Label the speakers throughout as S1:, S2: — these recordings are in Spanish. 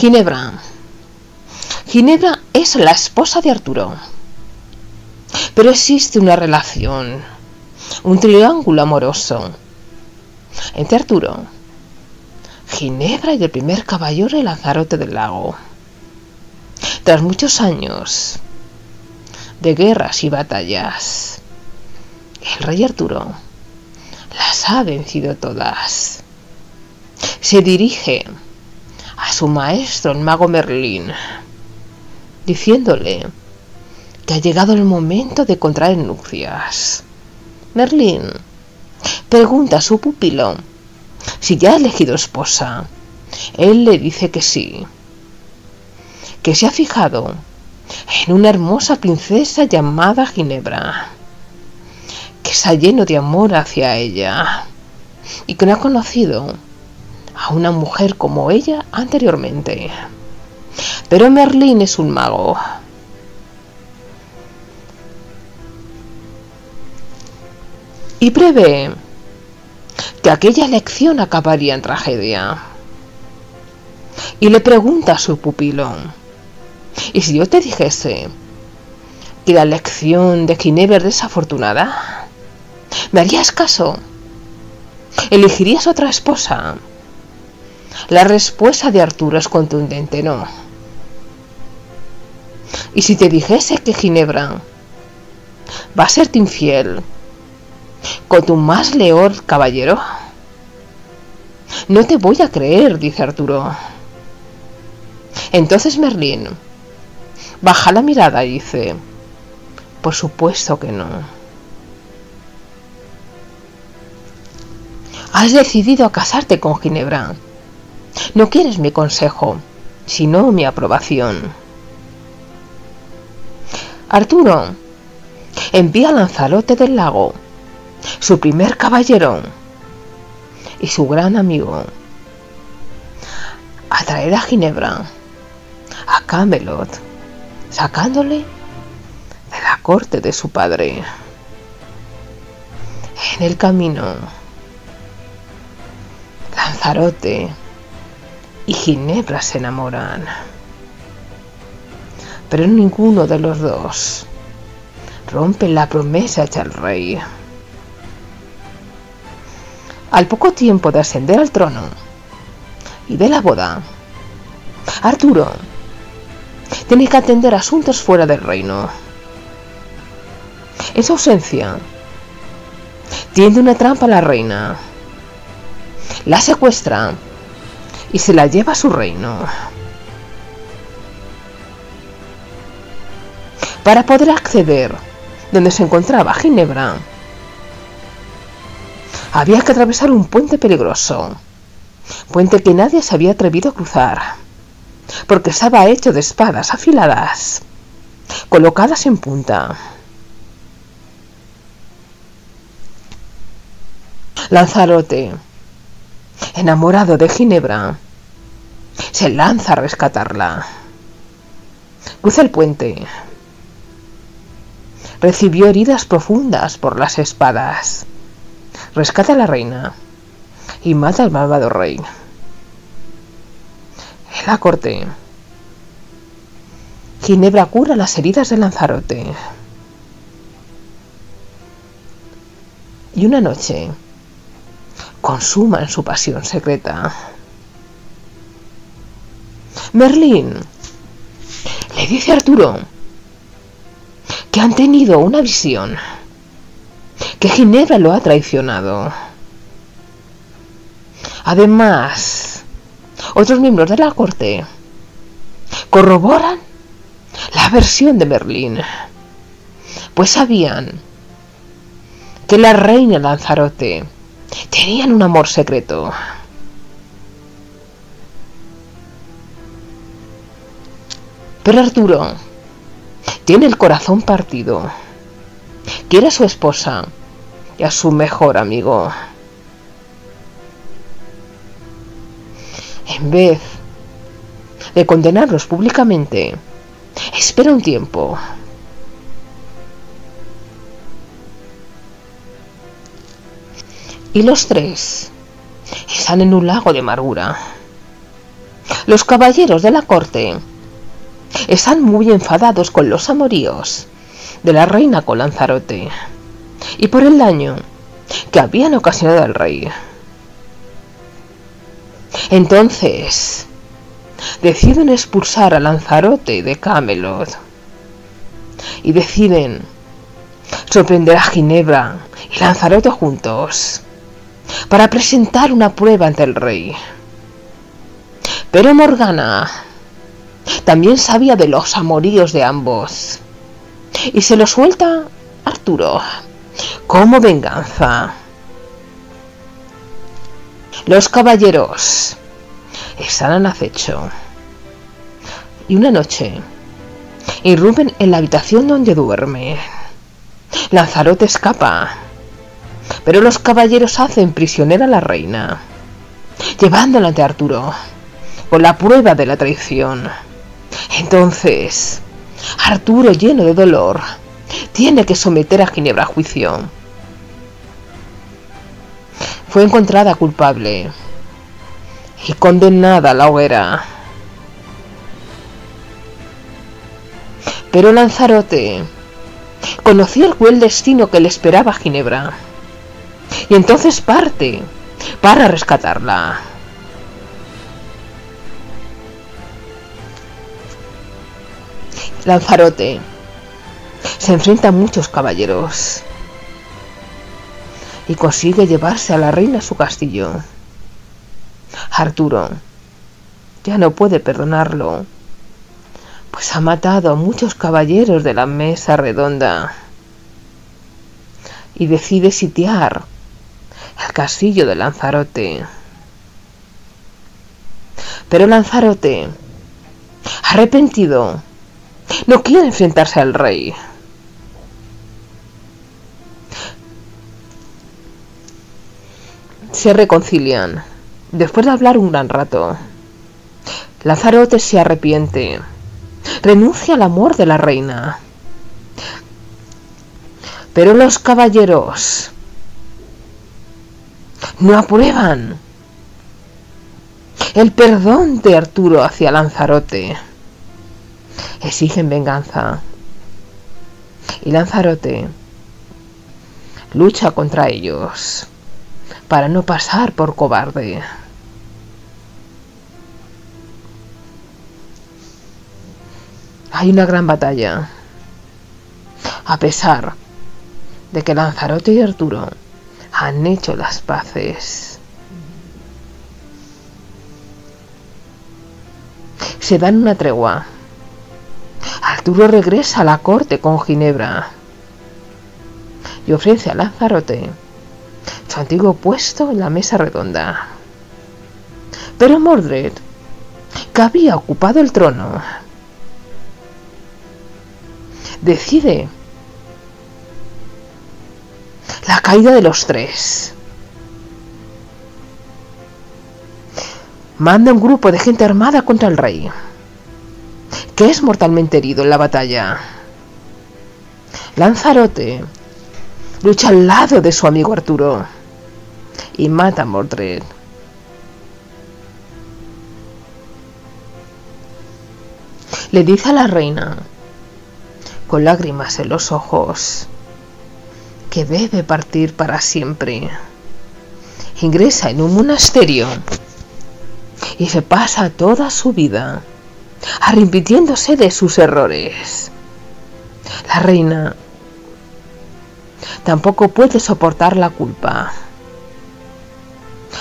S1: Ginebra. Ginebra es la esposa de Arturo. Pero existe una relación, un triángulo amoroso entre Arturo, Ginebra y el primer caballero de Lanzarote del lago. Tras muchos años de guerras y batallas, el rey Arturo las ha vencido todas. Se dirige su maestro, el mago Merlín, diciéndole que ha llegado el momento de contraer nupcias. Merlín pregunta a su pupilo si ya ha elegido esposa. Él le dice que sí, que se ha fijado en una hermosa princesa llamada Ginebra, que está lleno de amor hacia ella y que no ha conocido a una mujer como ella anteriormente. Pero Merlín es un mago. Y prevé que aquella lección acabaría en tragedia. Y le pregunta a su pupilo, ¿y si yo te dijese que la lección de Ginebra es desafortunada? ¿Me harías caso? ¿Elegirías otra esposa? La respuesta de Arturo es contundente, no. Y si te dijese que Ginebra va a serte infiel con tu más leor caballero, no te voy a creer, dice Arturo. Entonces Merlín baja la mirada y dice, por supuesto que no. Has decidido casarte con Ginebra. No quieres mi consejo, sino mi aprobación. Arturo envía a Lanzarote del Lago, su primer caballero y su gran amigo, a traer a Ginebra, a Camelot, sacándole de la corte de su padre. En el camino, Lanzarote y Ginebra se enamoran. Pero ninguno de los dos rompe la promesa hecha al rey. Al poco tiempo de ascender al trono y de la boda, Arturo tiene que atender asuntos fuera del reino. En ausencia, tiende una trampa a la reina, la secuestra y se la lleva a su reino. Para poder acceder donde se encontraba Ginebra, había que atravesar un puente peligroso, puente que nadie se había atrevido a cruzar, porque estaba hecho de espadas afiladas, colocadas en punta. Lanzarote enamorado de Ginebra, se lanza a rescatarla. Cruza el puente. Recibió heridas profundas por las espadas. Rescata a la reina y mata al malvado rey. En la corte, Ginebra cura las heridas de Lanzarote. Y una noche, consuman su pasión secreta. Merlín le dice a Arturo que han tenido una visión, que Ginebra lo ha traicionado. Además, otros miembros de la corte corroboran la versión de Merlín, pues sabían que la reina Lanzarote Tenían un amor secreto. Pero Arturo tiene el corazón partido. Quiere a su esposa y a su mejor amigo. En vez de condenarlos públicamente, espera un tiempo y los tres están en un lago de amargura. Los caballeros de la corte están muy enfadados con los amoríos de la reina con Lanzarote y por el daño que habían ocasionado al rey. Entonces, deciden expulsar a Lanzarote de Camelot y deciden sorprender a Ginebra y Lanzarote juntos para presentar una prueba ante el rey. Pero Morgana también sabía de los amoríos de ambos y se lo suelta Arturo como venganza. Los caballeros están en acecho y una noche irrumpen en la habitación donde duerme. Lanzarote escapa, pero los caballeros hacen prisionera a la reina, llevándola ante Arturo, con la prueba de la traición. Entonces, Arturo, lleno de dolor, tiene que someter a Ginebra a juicio. Fue encontrada culpable y condenada a la hoguera. Pero Lanzarote conocía el cruel destino que le esperaba a Ginebra y entonces parte para rescatarla. Lanzarote se enfrenta a muchos caballeros y consigue llevarse a la reina a su castillo. Arturo ya no puede perdonarlo, pues ha matado a muchos caballeros de la mesa redonda y decide sitiar el castillo de Lanzarote. Pero Lanzarote, arrepentido, no quiere enfrentarse al rey. Se reconcilian, después de hablar un gran rato. Lanzarote se arrepiente, renuncia al amor de la reina. Pero los caballeros no aprueban el perdón de Arturo hacia Lanzarote exigen venganza. Y Lanzarote lucha contra ellos para no pasar por cobarde. Hay una gran batalla. A pesar de que Lanzarote y Arturo han hecho las paces. Se dan una tregua. Arturo regresa a la corte con Ginebra y ofrece a Lanzarote su antiguo puesto en la mesa redonda. Pero Mordred, que había ocupado el trono, decide la caída de los tres. Manda un grupo de gente armada contra el rey que es mortalmente herido en la batalla. Lanzarote lucha al lado de su amigo Arturo y mata a Mordred. Le dice a la reina, con lágrimas en los ojos, que debe partir para siempre. Ingresa en un monasterio y se pasa toda su vida arrepintiéndose de sus errores. La reina tampoco puede soportar la culpa.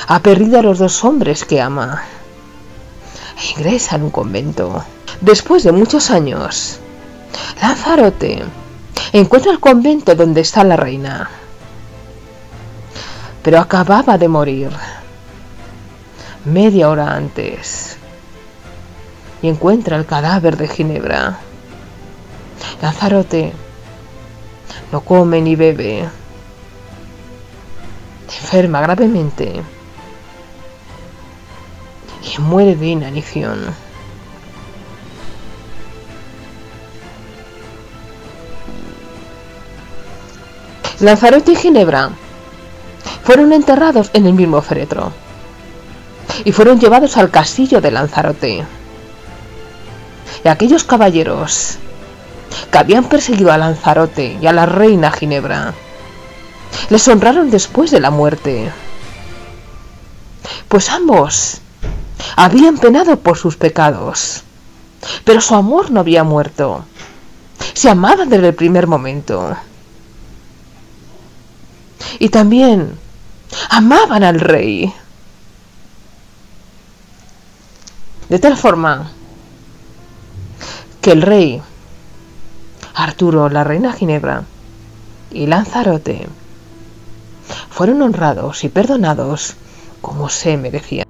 S1: Ha perdido a los dos hombres que ama. E ingresa en un convento. Después de muchos años, Lanzarote encuentra el convento donde está la reina. Pero acababa de morir media hora antes y encuentra el cadáver de Ginebra. Lanzarote no come ni bebe. Enferma gravemente y muere de inanición. Lanzarote y Ginebra fueron enterrados en el mismo féretro. y fueron llevados al castillo de Lanzarote. Y aquellos caballeros que habían perseguido a Lanzarote y a la reina Ginebra les honraron después de la muerte, pues ambos habían penado por sus pecados, pero su amor no había muerto. Se amaban desde el primer momento. Y también amaban al rey. De tal forma que el rey, Arturo, la reina Ginebra y Lanzarote fueron honrados y perdonados como se merecían.